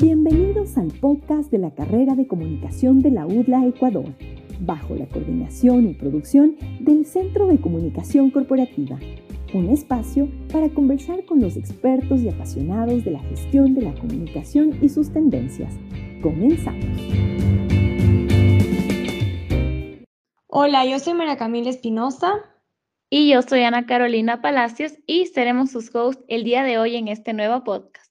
Bienvenidos al podcast de la carrera de comunicación de la UDLA Ecuador, bajo la coordinación y producción del Centro de Comunicación Corporativa, un espacio para conversar con los expertos y apasionados de la gestión de la comunicación y sus tendencias. Comenzamos. Hola, yo soy María Camila Espinosa. Y yo soy Ana Carolina Palacios y seremos sus hosts el día de hoy en este nuevo podcast.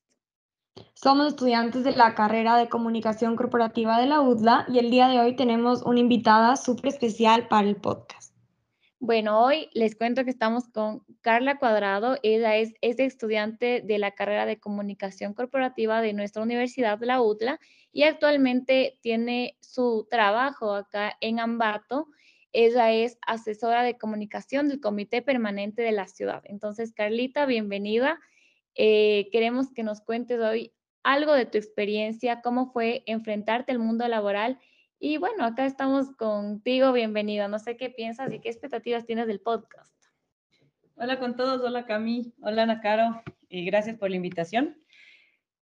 Somos estudiantes de la carrera de comunicación corporativa de la UDLA y el día de hoy tenemos una invitada súper especial para el podcast. Bueno, hoy les cuento que estamos con Carla Cuadrado. Ella es, es estudiante de la carrera de comunicación corporativa de nuestra universidad, la UDLA, y actualmente tiene su trabajo acá en Ambato. Ella es asesora de comunicación del Comité Permanente de la Ciudad. Entonces, Carlita, bienvenida. Eh, queremos que nos cuentes hoy algo de tu experiencia, cómo fue enfrentarte al mundo laboral. Y bueno, acá estamos contigo, bienvenido. No sé qué piensas y qué expectativas tienes del podcast. Hola con todos, hola Cami, hola Ana Caro, y gracias por la invitación.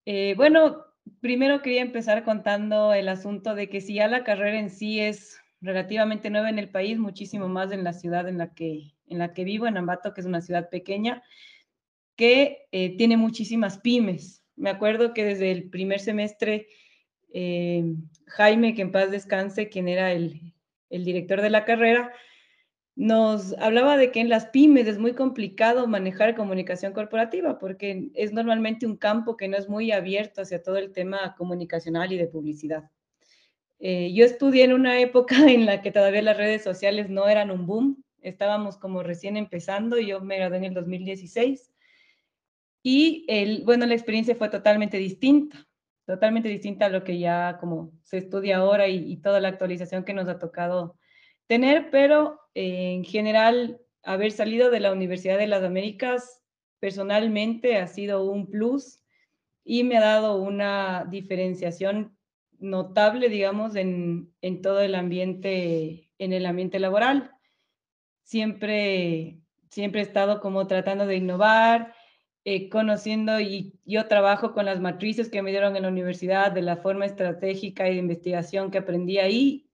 Eh, bueno, primero quería empezar contando el asunto de que si ya la carrera en sí es relativamente nueva en el país, muchísimo más en la ciudad en la que, en la que vivo, en Ambato, que es una ciudad pequeña, que eh, tiene muchísimas pymes. Me acuerdo que desde el primer semestre, eh, Jaime, que en paz descanse, quien era el, director de la carrera, nos hablaba de que en las pymes es muy complicado manejar comunicación corporativa porque es normalmente un campo que no es muy abierto hacia todo el tema comunicacional y de publicidad. Eh, yo estudié en una época en la que todavía las redes sociales no eran un boom, estábamos como recién empezando, yo me gradué en el 2016 y el, bueno, la experiencia fue totalmente distinta, totalmente distinta a lo que ya como se estudia ahora y, toda la actualización que nos ha tocado tener, pero eh, en general haber salido de la Universidad de las Américas personalmente ha sido un plus y me ha dado una diferenciación notable, digamos, en, en todo el ambiente, en el ambiente laboral. Siempre, siempre he estado como tratando de innovar, eh, conociendo y yo trabajo con las matrices que me dieron en la universidad de la forma estratégica y de investigación que aprendí ahí.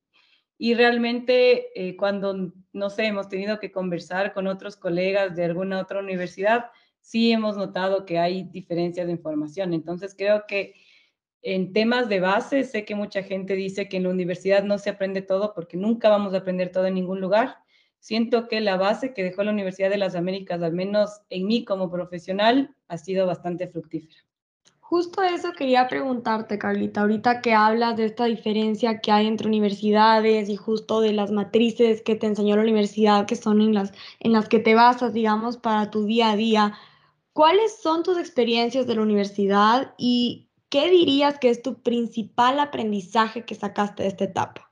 Y realmente eh, cuando, no sé, hemos tenido que conversar con otros colegas de alguna otra universidad, sí hemos notado que hay diferencias de información. Entonces creo que en temas de base, sé que mucha gente dice que en la universidad no se aprende todo porque nunca vamos a aprender todo en ningún lugar siento que la base que dejó la Universidad de las Américas, al menos en mí como profesional, ha sido bastante fructífera. Justo eso quería preguntarte, Carlita, ahorita que hablas de esta diferencia que hay entre universidades y justo de las matrices que te enseñó la universidad, que son en las, en las que te basas, digamos, para tu día a día, ¿cuáles son tus experiencias de la universidad y qué dirías que es tu principal aprendizaje que sacaste de esta etapa?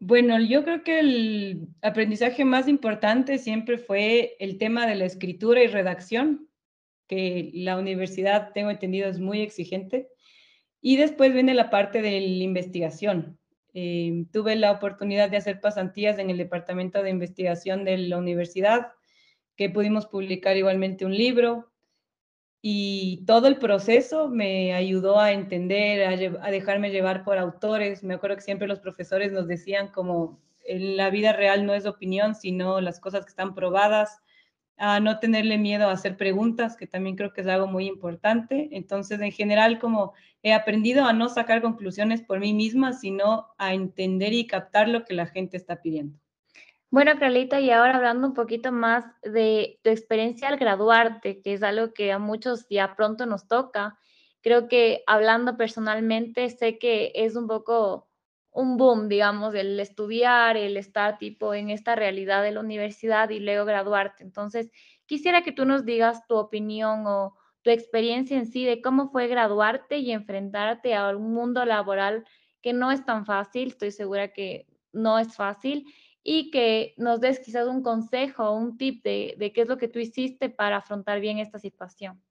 Bueno, yo creo que el aprendizaje más importante siempre fue el tema de la escritura y redacción, que la universidad, tengo entendido, es muy exigente. Y después viene la parte de la investigación. Eh, tuve la oportunidad de hacer pasantías en el departamento de investigación de la universidad, que pudimos publicar igualmente un libro y todo el proceso me ayudó a entender, a, dejarme llevar por autores. Me acuerdo que siempre los profesores nos decían como en la vida real no es opinión, sino las cosas que están probadas, a no tenerle miedo a hacer preguntas, que también creo que es algo muy importante. Entonces, en general, como he aprendido a no sacar conclusiones por mí misma, sino a entender y captar lo que la gente está pidiendo. Bueno, Carlita, y ahora hablando un poquito más de tu experiencia al graduarte, que es algo que a muchos ya pronto nos toca, creo que hablando personalmente, sé que es un poco un boom, digamos, el estudiar, el estar tipo en esta realidad de la universidad y luego graduarte. Entonces, quisiera que tú nos digas tu opinión o tu experiencia en sí de cómo fue graduarte y enfrentarte a un mundo laboral que no es tan fácil, estoy segura que no es fácil y que nos des quizás un consejo, un tip de, qué es lo que tú hiciste para afrontar bien esta situación.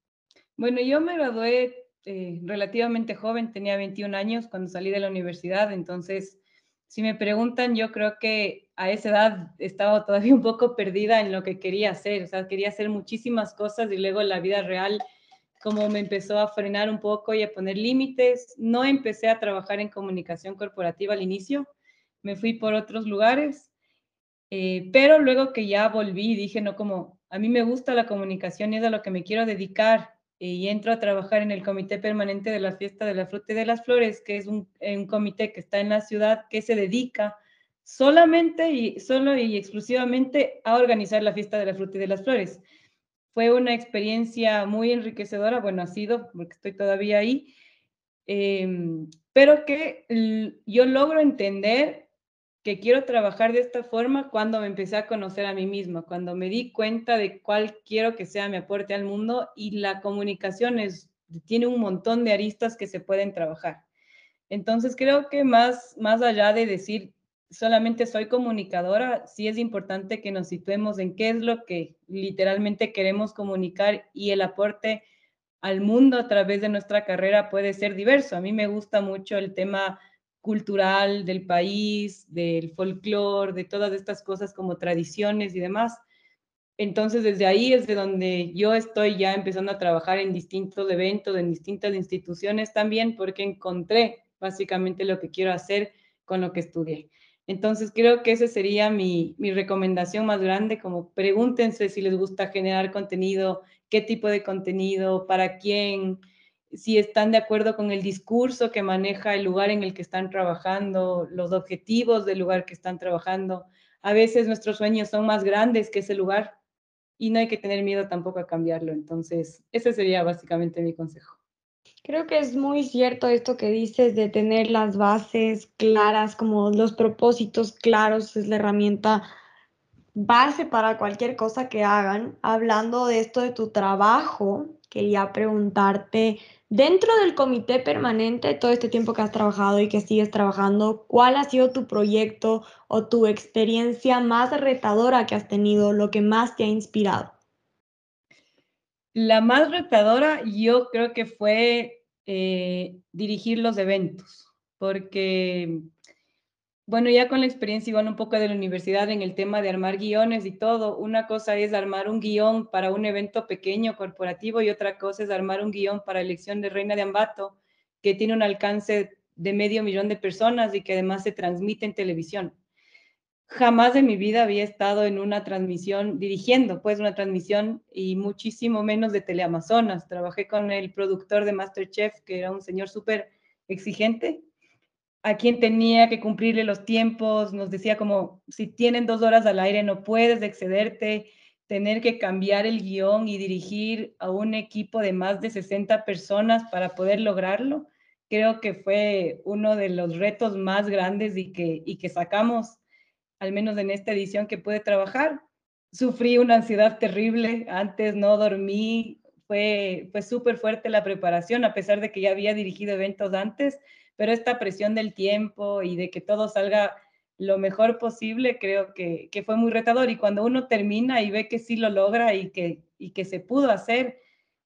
Bueno, yo me gradué eh, relativamente joven, tenía 21 años cuando salí de la universidad, entonces, si me preguntan, yo creo que a esa edad estaba todavía un poco perdida en lo que quería hacer, o sea, quería hacer muchísimas cosas y luego la vida real como me empezó a frenar un poco y a poner límites. No empecé a trabajar en comunicación corporativa al inicio, me fui por otros lugares, eh, pero luego que ya volví, dije, no, como a mí me gusta la comunicación y es a lo que me quiero dedicar, y entro a trabajar en el Comité Permanente de la Fiesta de la Fruta y de las Flores, que es un, un comité que está en la ciudad que se dedica solamente y solo y exclusivamente a organizar la Fiesta de la Fruta y de las Flores. Fue una experiencia muy enriquecedora, bueno, ha sido, porque estoy todavía ahí, em, pero que yo logro entender que quiero trabajar de esta forma cuando me empecé a conocer a mí misma, cuando me di cuenta de cuál quiero que sea mi aporte al mundo y la comunicación es, tiene un montón de aristas que se pueden trabajar. Entonces creo que más, más allá de decir solamente soy comunicadora, sí es importante que nos situemos en qué es lo que literalmente queremos comunicar y el aporte al mundo a través de nuestra carrera puede ser diverso. A mí me gusta mucho el tema cultural del país, del folclore, de todas estas cosas como tradiciones y demás. Entonces, desde ahí es de donde yo estoy ya empezando a trabajar en distintos eventos, en distintas instituciones también, porque encontré básicamente lo que quiero hacer con lo que estudié. Entonces creo que esa sería mi, recomendación más grande, como pregúntense si les gusta generar contenido, qué tipo de contenido, para quién, si están de acuerdo con el discurso que maneja el lugar en el que están trabajando, los objetivos del lugar que están trabajando. A veces nuestros sueños son más grandes que ese lugar y no hay que tener miedo tampoco a cambiarlo. Entonces, ese sería básicamente mi consejo. Creo que es muy cierto esto que dices de tener las bases claras, como los propósitos claros, es la herramienta base para cualquier cosa que hagan. Hablando de esto de tu trabajo, quería preguntarte, dentro del comité permanente, todo este tiempo que has trabajado y que sigues trabajando, ¿cuál ha sido tu proyecto o tu experiencia más retadora que has tenido, lo que más te ha inspirado? La más retadora yo creo que fue eh, dirigir los eventos, porque, bueno, ya con la experiencia igual un poco de la universidad en el tema de armar guiones y todo, una cosa es armar un guion para un evento pequeño corporativo y otra cosa es armar un guion para elección de reina de Ambato, que tiene un alcance de medio millón de personas y que además se transmite en televisión jamás en mi vida había estado en una transmisión, dirigiendo pues una transmisión y muchísimo menos de Teleamazonas. Trabajé con el productor de Masterchef, que era un señor súper exigente, a quien tenía que cumplirle los tiempos, nos decía como, si tienen dos horas al aire no puedes excederte, tener que cambiar el guion y dirigir a un equipo de más de 60 personas para poder lograrlo. Creo que fue uno de los retos más grandes y que, y que sacamos al menos en esta edición que pude trabajar. Sufrí una ansiedad terrible, antes no dormí, fue, fue súper fuerte la preparación, a pesar de que ya había dirigido eventos antes, pero esta presión del tiempo y de que todo salga lo mejor posible, creo que, que fue muy retador. Y cuando uno termina y ve que sí lo logra y que, y que se pudo hacer,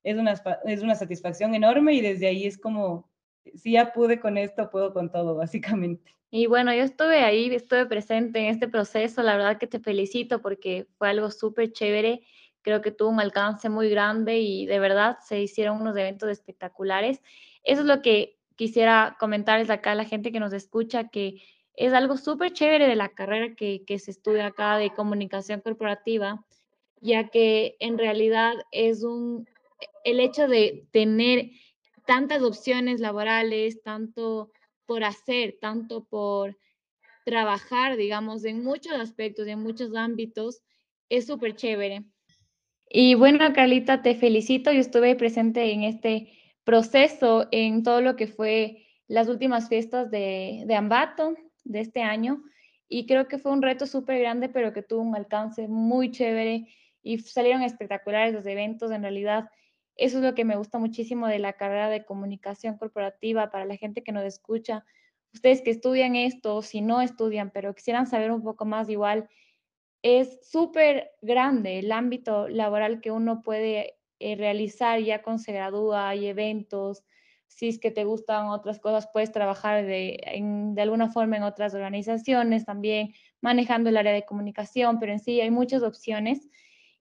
es una, es una satisfacción enorme y desde ahí es como, si ya pude con esto, puedo con todo, básicamente. Y bueno, yo estuve ahí, estuve presente en este proceso, la verdad que te felicito porque fue algo súper chévere, creo que tuvo un alcance muy grande y de verdad se hicieron unos eventos espectaculares. Eso es lo que quisiera comentarles acá a la gente que nos escucha, que es algo súper chévere de la carrera que, que se estudia acá de comunicación corporativa, ya que en realidad es un, el hecho de tener tantas opciones laborales, tanto por hacer, tanto por trabajar, digamos, en muchos aspectos, en muchos ámbitos, es súper chévere. Y bueno, Carlita, te felicito. Yo estuve presente en este proceso, en todo lo que fue las últimas fiestas de, de Ambato de este año. Y creo que fue un reto súper grande, pero que tuvo un alcance muy chévere y salieron espectaculares los eventos. En realidad, eso es lo que me gusta muchísimo de la carrera de comunicación corporativa para la gente que nos escucha. Ustedes que estudian esto, si no estudian, pero quisieran saber un poco más igual, es súper grande el ámbito laboral que uno puede eh, realizar ya con se gradúa, hay eventos, si es que te gustan otras cosas, puedes trabajar de, de alguna forma en otras organizaciones también, manejando el área de comunicación, pero en sí hay muchas opciones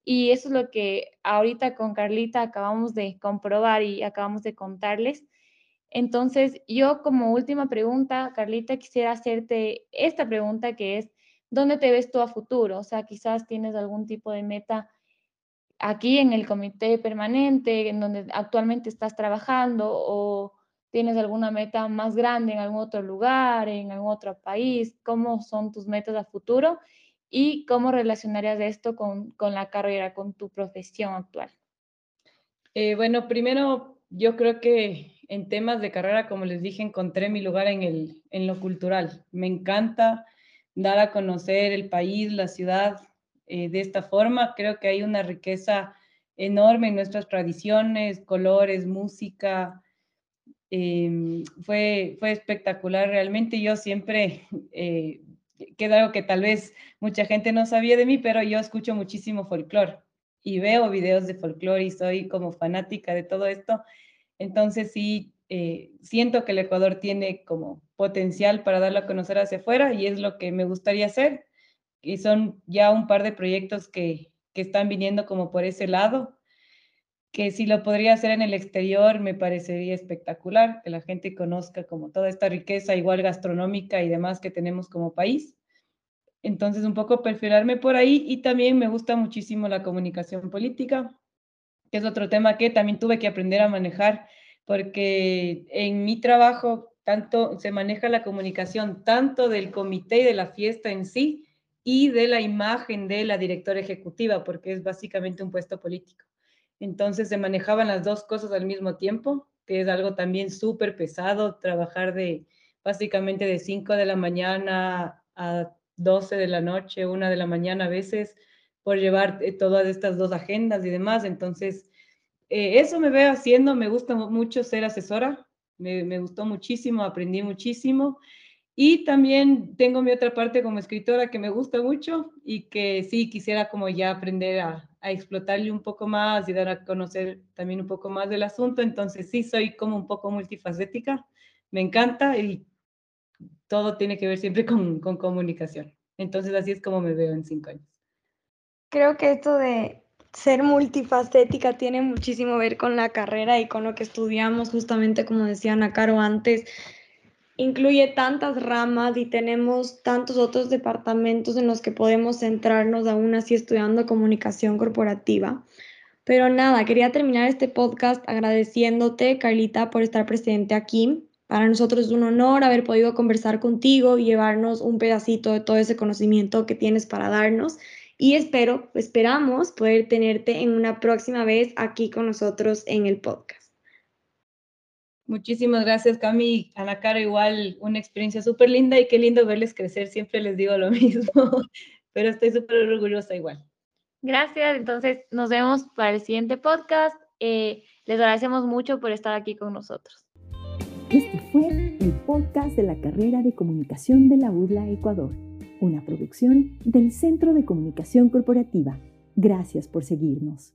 Y eso es lo que ahorita con Carlita acabamos de comprobar y acabamos de contarles. Entonces, yo como última pregunta, Carlita, quisiera hacerte esta pregunta que es, ¿dónde te ves tú a futuro? O sea, quizás tienes algún tipo de meta aquí en el comité permanente, en donde actualmente estás trabajando, o tienes alguna meta más grande en algún otro lugar, en algún otro país, ¿cómo son tus metas a futuro? ¿Y cómo relacionarías esto con, la carrera, con tu profesión actual? Eh, bueno, primero yo creo que en temas de carrera, como les dije, encontré mi lugar en, el, en lo cultural. Me encanta dar a conocer el país, la ciudad eh, de esta forma. Creo que hay una riqueza enorme en nuestras tradiciones, colores, música. Em, fue, fue espectacular realmente. Yo siempre, eh, queda algo que tal vez mucha gente no sabía de mí, pero yo escucho muchísimo folclore y veo videos de folclore y soy como fanática de todo esto. Entonces sí, eh, siento que el Ecuador tiene como potencial para darlo a conocer hacia afuera y es lo que me gustaría hacer. Y son ya un par de proyectos que, que están viniendo como por ese lado, que si lo podría hacer en el exterior me parecería espectacular, que la gente conozca como toda esta riqueza igual gastronómica y demás que tenemos como país. Entonces, un poco perfilarme por ahí y también me gusta muchísimo la comunicación política que es otro tema que también tuve que aprender a manejar, porque en mi trabajo tanto se maneja la comunicación tanto del comité y de la fiesta en sí y de la imagen de la directora ejecutiva, porque es básicamente un puesto político. Entonces se manejaban las dos cosas al mismo tiempo, que es algo también súper pesado, trabajar de básicamente de 5 de la mañana a 12 de la noche, 1 de la mañana a veces, por llevar eh, todas estas dos agendas y demás. Entonces, eh, eso me veo haciendo, me gusta mucho ser asesora, me, me, gustó muchísimo, aprendí muchísimo. Y también tengo mi otra parte como escritora que me gusta mucho y que sí quisiera como ya aprender a, explotarle un poco más y dar a conocer también un poco más del asunto. Entonces sí soy como un poco multifacética, me encanta y todo tiene que ver siempre con, con comunicación. Entonces así es como me veo en cinco años creo que esto de ser multifacética tiene muchísimo ver con la carrera y con lo que estudiamos, justamente como decía Ana Caro antes, incluye tantas ramas y tenemos tantos otros departamentos en los que podemos centrarnos aún así estudiando comunicación corporativa. Pero nada, quería terminar este podcast agradeciéndote, Carlita, por estar presente aquí. Para nosotros es un honor haber podido conversar contigo y llevarnos un pedacito de todo ese conocimiento que tienes para darnos y espero, esperamos poder tenerte en una próxima vez aquí con nosotros en el podcast. Muchísimas gracias, Cami. Ana Cara, igual una experiencia súper linda y qué lindo verles crecer. Siempre les digo lo mismo, pero estoy súper orgullosa igual. Gracias. Entonces, nos vemos para el siguiente podcast. Eh, les agradecemos mucho por estar aquí con nosotros. Este fue el podcast de la carrera de comunicación de la UDLA Ecuador una producción del Centro de Comunicación Corporativa. Gracias por seguirnos.